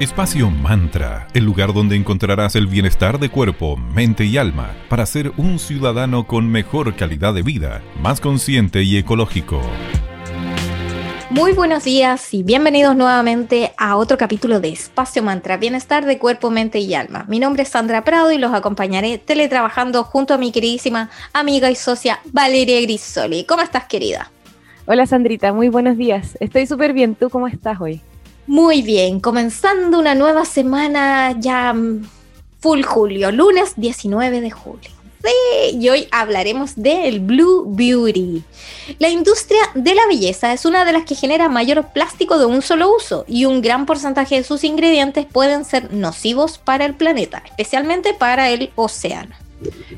Espacio Mantra, el lugar donde encontrarás el bienestar de cuerpo, mente y alma para ser un ciudadano con mejor calidad de vida, más consciente y ecológico. Muy buenos días y bienvenidos nuevamente a otro capítulo de Espacio Mantra, bienestar de cuerpo, mente y alma. Mi nombre es Sandra Prado y los acompañaré teletrabajando junto a mi queridísima amiga y socia Valeria Grisoli. ¿Cómo estás, querida? Hola, Sandrita, muy buenos días. Estoy súper bien. ¿Tú cómo estás hoy? Muy bien, comenzando una nueva semana ya full julio, lunes 19 de julio. Sí, y hoy hablaremos del Blue Beauty. La industria de la belleza es una de las que genera mayor plástico de un solo uso y un gran porcentaje de sus ingredientes pueden ser nocivos para el planeta, especialmente para el océano.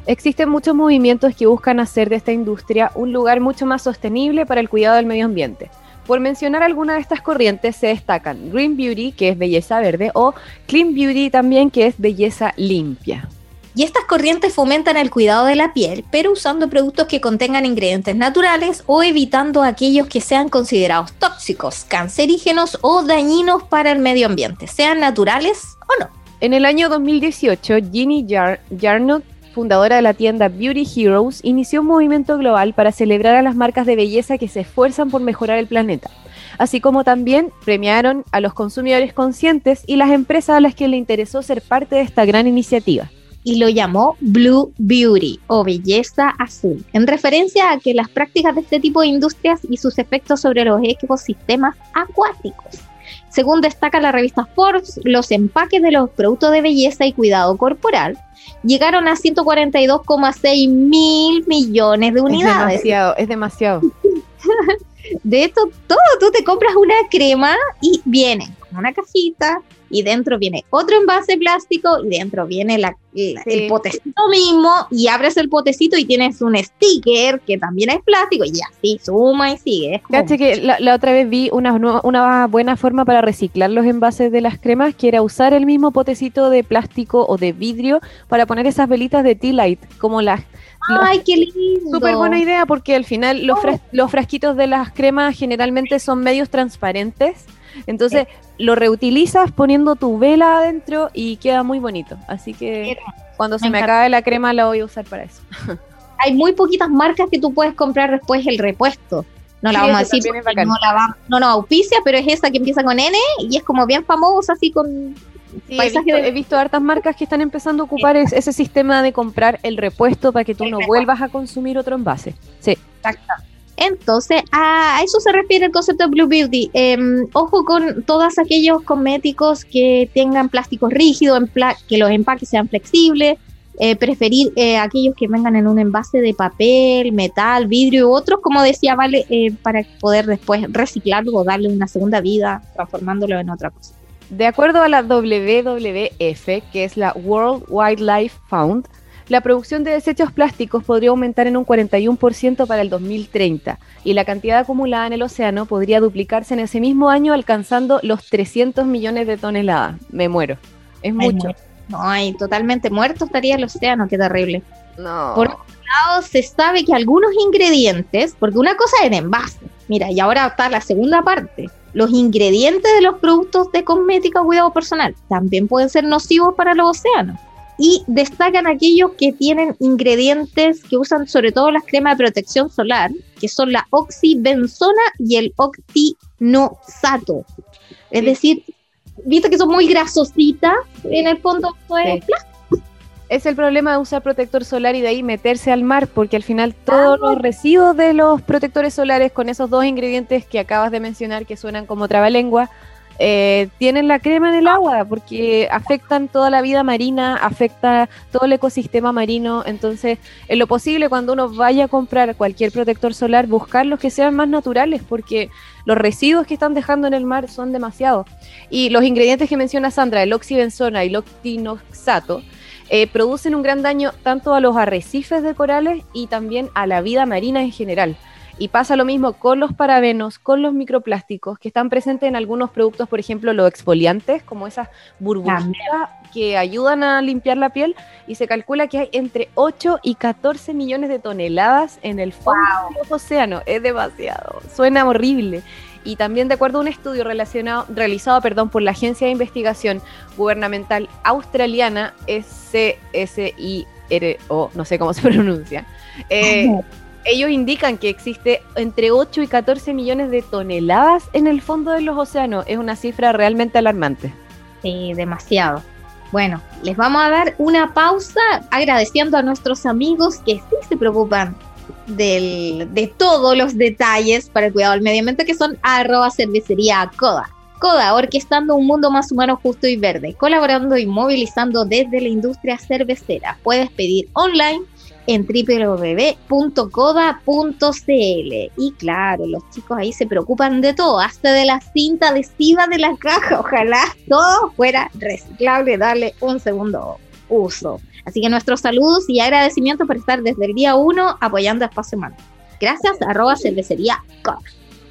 Existen muchos movimientos que buscan hacer de esta industria un lugar mucho más sostenible para el cuidado del medio ambiente. Por mencionar algunas de estas corrientes se destacan Green Beauty, que es belleza verde, o Clean Beauty también, que es belleza limpia. Y estas corrientes fomentan el cuidado de la piel, pero usando productos que contengan ingredientes naturales o evitando aquellos que sean considerados tóxicos, cancerígenos o dañinos para el medio ambiente, sean naturales o no. En el año 2018, Ginny Jarnot fundadora de la tienda Beauty Heroes, inició un movimiento global para celebrar a las marcas de belleza que se esfuerzan por mejorar el planeta, así como también premiaron a los consumidores conscientes y las empresas a las que le interesó ser parte de esta gran iniciativa. Y lo llamó Blue Beauty o belleza azul, en referencia a que las prácticas de este tipo de industrias y sus efectos sobre los ecosistemas acuáticos. Según destaca la revista Forbes, los empaques de los productos de belleza y cuidado corporal llegaron a 142,6 mil millones de unidades. Es demasiado, es demasiado. de esto, todo, tú te compras una crema y viene una cajita, y dentro viene otro envase plástico y dentro viene el potecito mismo y abres el potecito y tienes un sticker que también es plástico y así suma y sigue. Es que la, otra vez vi una, una buena forma para reciclar los envases de las cremas que era usar el mismo potecito de plástico o de vidrio para poner esas velitas de tea light como las ¡Ay, qué lindo! Súper buena idea porque al final los, oh. los frasquitos de las cremas generalmente son medios transparentes entonces lo reutilizas poniendo tu vela adentro y queda muy bonito. Así que cuando se me, acabe la crema la voy a usar para eso. Hay muy poquitas marcas que tú puedes comprar después el repuesto. No la vamos a decir, no, la no, no, auspicia, pero es esa que empieza con N y es como bien famosa, así con he, visto, hartas marcas que están empezando a ocupar ese sistema de comprar el repuesto para que tú no vuelvas a consumir otro envase. Sí. Exacto. Entonces, a eso se refiere el concepto de Blue Beauty. Em, ojo con todos aquellos cosméticos que tengan plásticos rígidos, que los empaques sean flexibles, eh, preferir eh, aquellos que vengan en un envase de papel, metal, vidrio u otros, como decía Vale, eh, para poder después reciclarlo o darle una segunda vida, transformándolo en otra cosa. De acuerdo a la WWF, que es la World Wildlife Fund, la producción de desechos plásticos podría aumentar en un 41% para el 2030 y la cantidad acumulada en el océano podría duplicarse en ese mismo año alcanzando los 300 millones de toneladas. Me muero. Es mucho. No, hay totalmente muerto estaría el océano, qué terrible. No. Por otro lado, se sabe que algunos ingredientes, porque una cosa es el envase, mira, y ahora está la segunda parte. Los ingredientes de los productos de cosmética o cuidado personal también pueden ser nocivos para los océanos y destacan aquellos que tienen ingredientes que usan sobre todo las cremas de protección solar, que son la oxibenzona y el octinosato. Es decir, viste que son muy grasositas, en el fondo es Es el problema de usar protector solar y de ahí meterse al mar, porque al final todos los residuos de los protectores solares con esos dos ingredientes que acabas de mencionar que suenan como trabalengua, eh, tienen la crema en el agua porque afectan toda la vida marina, afecta todo el ecosistema marino. Entonces, en lo posible, cuando uno vaya a comprar cualquier protector solar, buscar los que sean más naturales porque los residuos que están dejando en el mar son demasiados. Y los ingredientes que menciona Sandra, el oxibenzona y el octinoxato, eh, producen un gran daño tanto a los arrecifes de corales y también a la vida marina en general. Y pasa lo mismo con los parabenos, con los microplásticos que están presentes en algunos productos, por ejemplo, los exfoliantes, como esas burbujas que ayudan a limpiar la piel. Y se calcula que hay entre 8 y 14 millones de toneladas en el fondo del océano. Es demasiado. Suena horrible. Y también de acuerdo a un estudio relacionado, realizado perdón, por la Agencia de Investigación Gubernamental Australiana, SSIRO, no sé cómo se pronuncia, eh, ellos indican que existe entre 8 y 14 millones de toneladas en el fondo de los océanos. Es una cifra realmente alarmante. Sí, demasiado. Bueno, les vamos a dar una pausa agradeciendo a nuestros amigos que sí se preocupan de todos los detalles para el cuidado del medio ambiente que son arroba cervecería Coda. Coda, orquestando un mundo más humano, justo y verde, colaborando y movilizando desde la industria cervecera. Puedes pedir online en www.coda.cl. Y claro, los chicos ahí se preocupan de todo, hasta de la cinta adhesiva de la caja. Ojalá todo fuera reciclable, darle un segundo uso. Así que nuestros saludos y agradecimientos por estar desde el día 1 apoyando a Espacio Humano. Gracias, arroba cervecería Coda.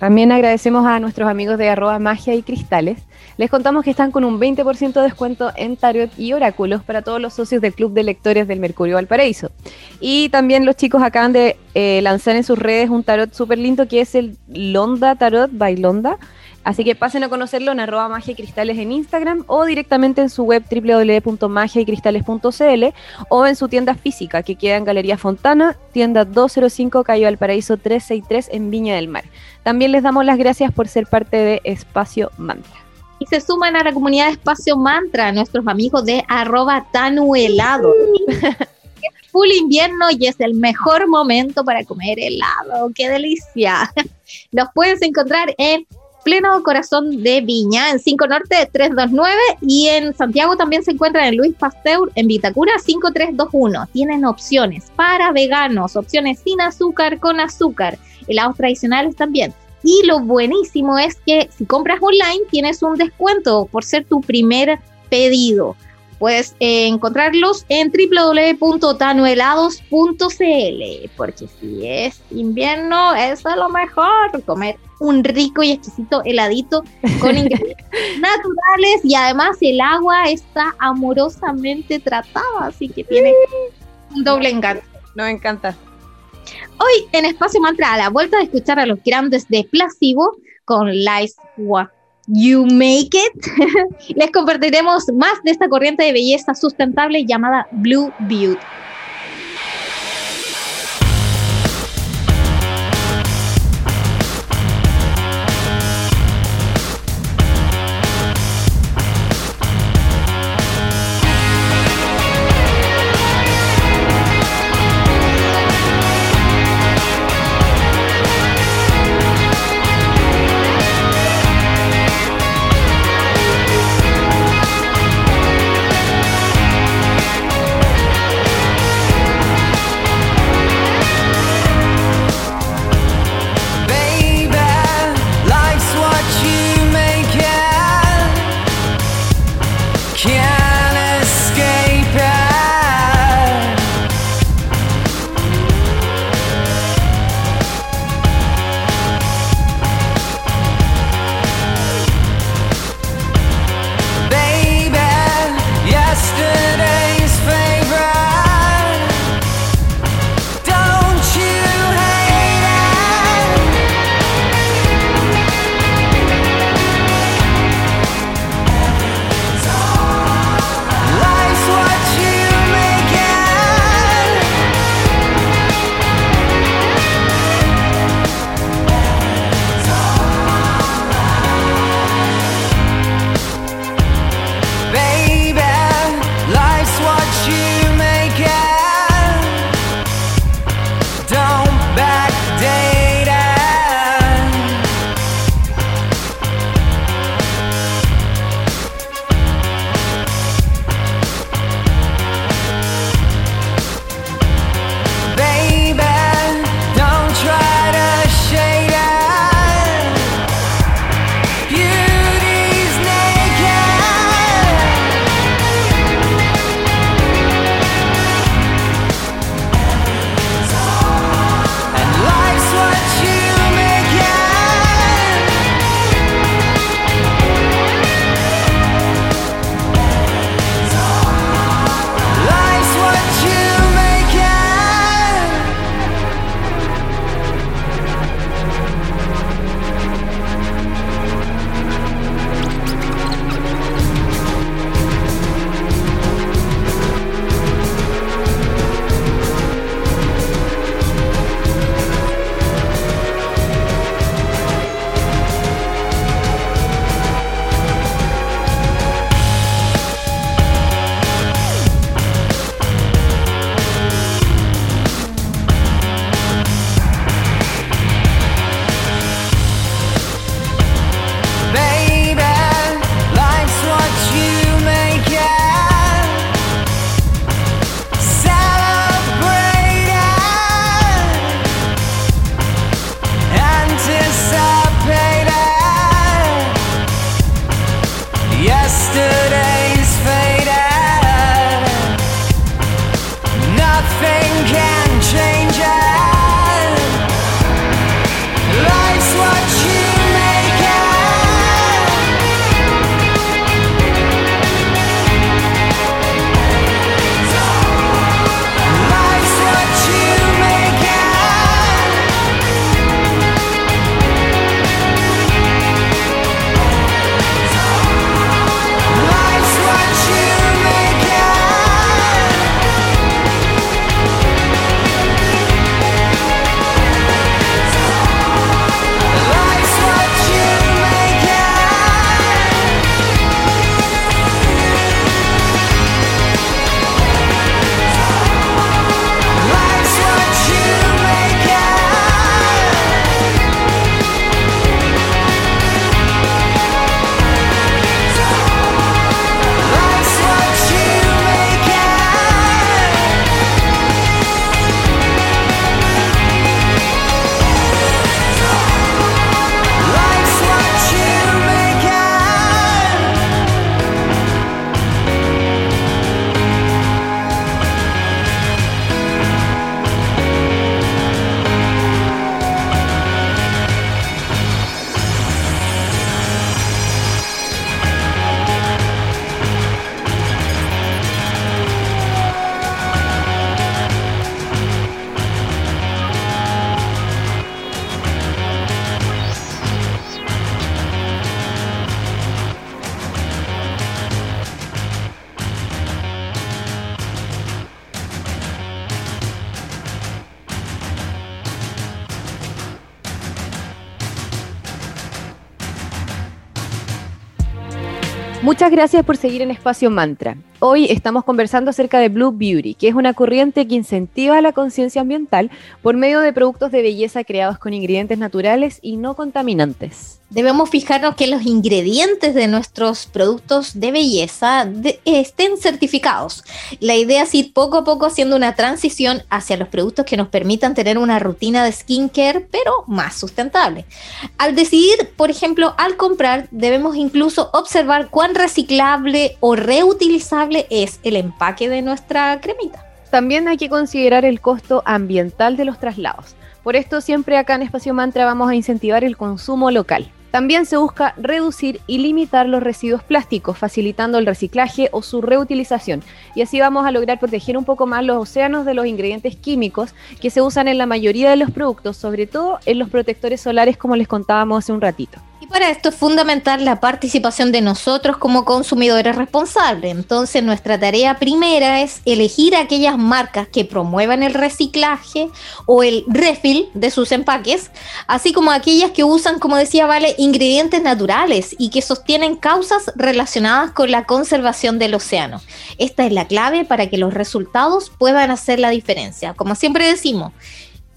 También agradecemos a nuestros amigos de arroba magia y cristales. Les contamos que están con un 20% de descuento en tarot y oráculos para todos los socios del Club de Lectores del Mercurio Valparaíso. Y también los chicos acaban de eh, lanzar en sus redes un tarot súper lindo que es el Londa Tarot by Londa Así que pasen a conocerlo en arroba magia y cristales en Instagram o directamente en su web www.magiaycristales.cl o en su tienda física que queda en Galería Fontana, tienda 205 Cayo Valparaíso 363 en Viña del Mar. También les damos las gracias por ser parte de Espacio Mantra. Y se suman a la comunidad de Espacio Mantra nuestros amigos de arroba tanuelado. full invierno y es el mejor momento para comer helado. ¡Qué delicia! Los puedes encontrar en pleno corazón de Viña, en 5 Norte 329 y en Santiago también se encuentra en Luis Pasteur en Vitacura 5321. Tienen opciones para veganos, opciones sin azúcar, con azúcar, helados tradicionales también. Y lo buenísimo es que si compras online tienes un descuento por ser tu primer pedido. Puedes eh, encontrarlos en www.tanuelados.cl porque si es invierno, es lo mejor comer un rico y exquisito heladito con ingredientes naturales y además el agua está amorosamente tratada, así que tiene un doble encanto. Nos encanta. Hoy en Espacio Mantra, a la vuelta de escuchar a los grandes de Placebo con Life What You Make It, les compartiremos más de esta corriente de belleza sustentable llamada Blue Beauty. Muchas gracias por seguir en Espacio Mantra. Hoy estamos conversando acerca de Blue Beauty, que es una corriente que incentiva la conciencia ambiental por medio de productos de belleza creados con ingredientes naturales y no contaminantes debemos fijarnos que los ingredientes de nuestros productos de belleza estén certificados. La idea es ir poco a poco haciendo una transición hacia los productos que nos permitan tener una rutina de skincare, pero más sustentable. Al decidir, por ejemplo, al comprar, debemos incluso observar reciclable o reutilizable es el empaque de nuestra cremita. También hay que considerar el costo ambiental de los traslados. Por esto siempre acá en Espacio Mantra vamos a incentivar el consumo local. También se busca reducir y limitar los residuos plásticos, facilitando el reciclaje o su reutilización. Y así vamos a lograr proteger un poco más los océanos de los ingredientes químicos que se usan en la mayoría de los productos, sobre todo en los protectores solares como les contábamos hace un ratito para esto es fundamental la participación de nosotros como consumidores responsables. Entonces, nuestra tarea primera es elegir aquellas marcas que promuevan el reciclaje o el refill de sus empaques, así como aquellas que usan, como decía Vale, ingredientes naturales y que sostienen causas relacionadas con la conservación del océano. Esta es la clave para que los resultados puedan hacer la diferencia. Como siempre decimos,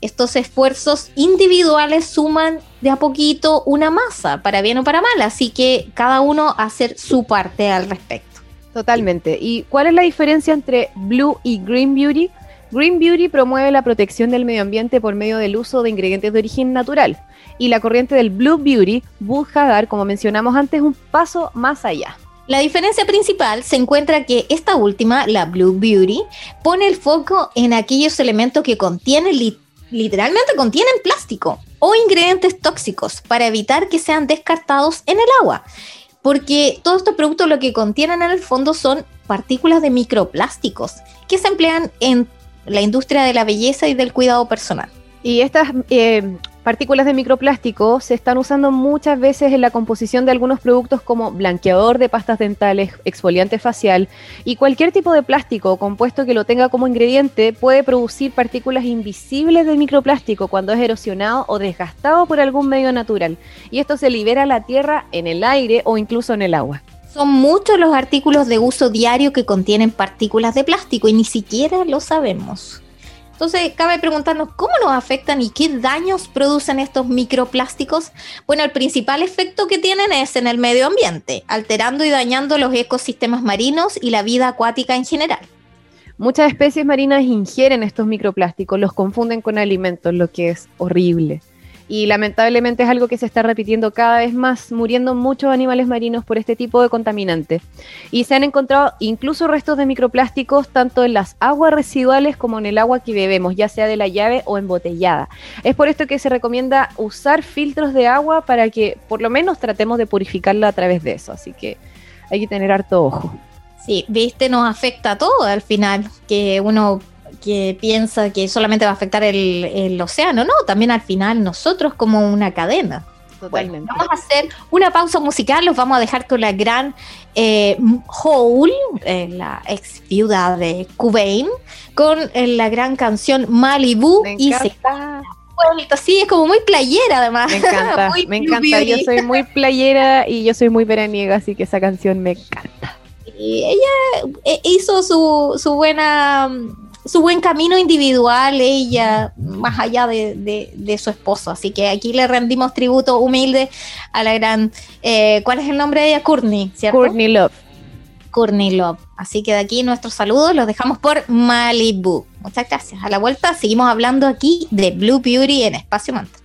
estos esfuerzos individuales suman de a poquito una masa, para bien o para mal, así que cada uno hacer su parte al respecto. Totalmente. ¿Y cuál es la diferencia entre Blue y Green Beauty? Green Beauty promueve la protección del medio ambiente por medio del uso de ingredientes de origen natural y la corriente del Blue Beauty busca dar, como mencionamos antes, un paso más allá. La diferencia principal se encuentra que esta última, la Blue Beauty, pone el foco en aquellos elementos que contienen literalmente contienen plástico o ingredientes tóxicos para evitar que sean descartados en el agua. Porque todos estos productos lo que contienen en el fondo son partículas de microplásticos que se emplean en la industria de la belleza y del cuidado personal. Y estas eh, partículas de microplástico se están usando muchas veces en la composición de algunos productos como blanqueador de pastas dentales, exfoliante facial y cualquier tipo de plástico o compuesto que lo tenga como ingrediente puede producir partículas invisibles de microplástico cuando es erosionado o desgastado por algún medio natural. Y esto se libera a la tierra, en el aire o incluso en el agua. Son muchos los artículos de uso diario que contienen partículas de plástico y ni siquiera lo sabemos. Entonces, cabe preguntarnos cómo nos afectan y qué daños producen estos microplásticos. Bueno, el principal efecto que tienen es en el medio ambiente, alterando y dañando los ecosistemas marinos y la vida acuática en general. Muchas especies marinas ingieren estos microplásticos, los confunden con alimentos, lo que es horrible y lamentablemente es algo que se está repitiendo cada vez más, muriendo muchos animales marinos por este tipo de contaminantes. Y se han encontrado incluso restos de microplásticos tanto en las aguas residuales como en el agua que bebemos, ya sea de la llave o embotellada. Es por esto que se recomienda usar filtros de agua para que por lo menos tratemos de purificarla a través de eso. Así que hay que tener harto ojo. Sí, viste, nos afecta a todo al final, que uno que piensa que solamente va a afectar el, océano, no, también al final nosotros como una cadena. Bueno, vamos a hacer una pausa musical, los vamos a dejar con la gran eh, Hole, eh, la ex viuda de Cubain, con eh, la gran canción Malibu y se sí, es como muy playera además. Me encanta, me encanta, yo soy muy playera y yo soy muy veraniega, así que esa canción me encanta. Y ella eh, hizo su, su buena su buen camino individual, ella, más allá de, su esposo. Así que aquí le rendimos tributo humilde a la gran. Eh, ¿Cuál es el nombre de ella? Courtney, ¿cierto? Courtney Love. Courtney Love. Así que de aquí nuestros saludos los dejamos por Malibu. Muchas gracias. A la vuelta seguimos hablando aquí de Blue Beauty en Espacio Mantra.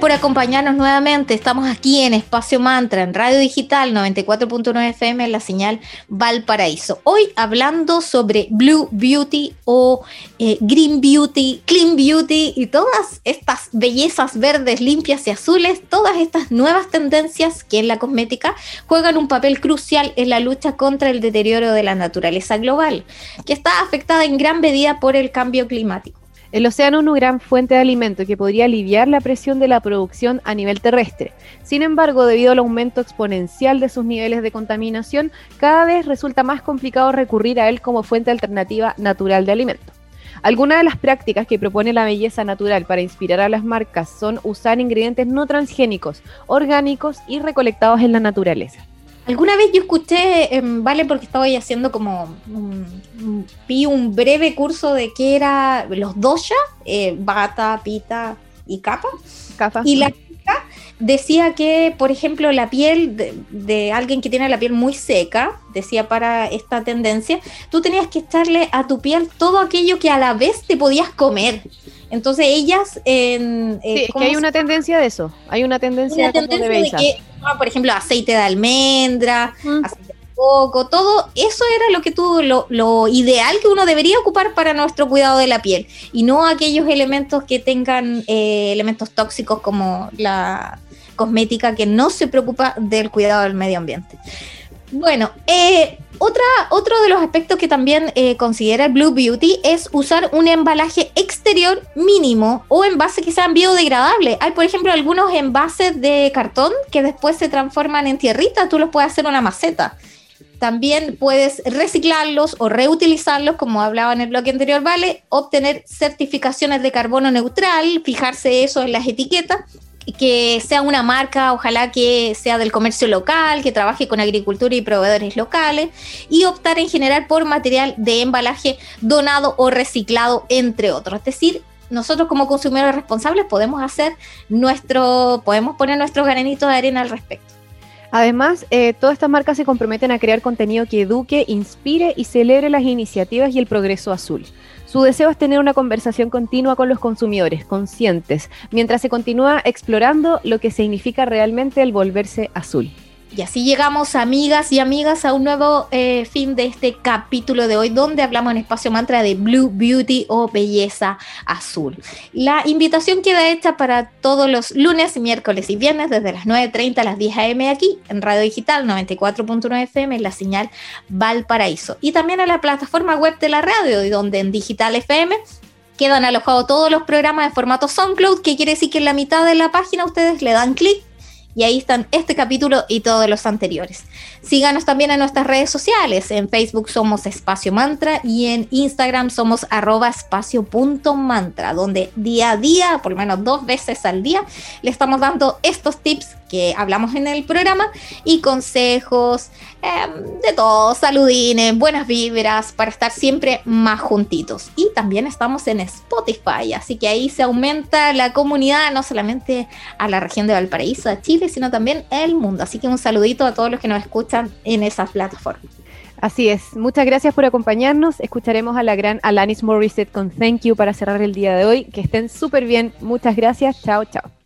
Por acompañarnos nuevamente. Estamos aquí en Espacio Mantra, en Radio Digital 94.9 FM, en la señal Valparaíso. Hoy hablando sobre Blue Beauty o eh, Green Beauty, Clean Beauty y todas estas bellezas verdes, limpias y azules, todas estas nuevas tendencias que en la cosmética juegan un papel crucial en la lucha contra el deterioro de la naturaleza global, que está afectada en gran medida por el cambio climático. El océano es una gran fuente de alimento que podría aliviar la presión de la producción a nivel terrestre. Sin embargo, debido al aumento exponencial de sus niveles de contaminación, cada vez resulta más complicado recurrir a él como fuente alternativa natural de alimento. Algunas de las prácticas que propone la belleza natural para inspirar a las marcas son usar ingredientes no transgénicos, orgánicos y recolectados en la naturaleza. Alguna vez yo escuché, em, vale, porque estaba ahí haciendo como, vi un breve curso de qué era los dosha, eh, bata, pita y capa. Y la chica decía que, por ejemplo, la piel de, de, alguien que tiene la piel muy seca, decía para esta tendencia, tú tenías que echarle a tu piel todo aquello que a la vez te podías comer. Entonces ellas... Eh, sí, es que hay una tendencia de eso, hay una tendencia, de, que, por ejemplo, aceite de almendra, aceite de coco, todo eso era lo que tú, lo, ideal que uno debería ocupar para nuestro cuidado de la piel. Y no aquellos elementos que tengan eh, elementos tóxicos como la cosmética que no se preocupa del cuidado del medio ambiente. Bueno, eh, otra, otro de los aspectos que también eh, considera el Blue Beauty es usar un embalaje exterior mínimo o envase que sean biodegradables. Hay, por ejemplo, algunos envases de cartón que después se transforman en tierrita, tú los puedes hacer una maceta. También puedes reciclarlos o reutilizarlos, como hablaba en el bloque anterior, ¿vale? Obtener certificaciones de carbono neutral, fijarse eso en las etiquetas que sea una marca, ojalá que sea del comercio local, que trabaje con agricultura y proveedores locales, y optar en general por material de embalaje donado o reciclado, entre otros. Es decir, nosotros como consumidores responsables podemos hacer nuestro, podemos poner nuestros granitos de arena al respecto. Además, eh, todas estas marcas se comprometen a crear contenido que eduque, inspire y celebre las iniciativas y el progreso azul. Su deseo es tener una conversación continua con los consumidores, conscientes, mientras se continúa explorando lo que significa realmente el volverse azul. Y así llegamos, amigas y amigas, a un nuevo eh, fin de este capítulo de hoy, donde hablamos en Espacio Mantra de Blue Beauty o belleza azul. La invitación queda hecha para todos los lunes, miércoles y viernes, desde las 9.30 a las 10 a.m. aquí, en Radio Digital 94.9 FM, en la señal Valparaíso. Y también a la plataforma web de la radio, donde en Digital FM quedan alojados todos los programas de formato SoundCloud, que quiere decir que en la mitad de la página ustedes le dan clic y ahí están este capítulo y todos los anteriores. Síganos también en nuestras redes sociales. En Facebook somos Espacio Mantra y en Instagram somos arroba espacio.mantra, donde día a día, por lo menos dos veces al día, le estamos dando estos tips que hablamos en el programa y consejos em, de todo, saludines, buenas vibras para estar siempre más juntitos. Y también estamos en Spotify, así que ahí se aumenta la comunidad, no solamente a la región de Valparaíso, a Chile, sino también el mundo. Así que un saludito a todos los que nos escuchan en esa plataforma. Así es, muchas gracias por acompañarnos. Escucharemos a la gran Alanis Morissette con Thank You para cerrar el día de hoy. Que estén súper bien. Muchas gracias. Chao, chao.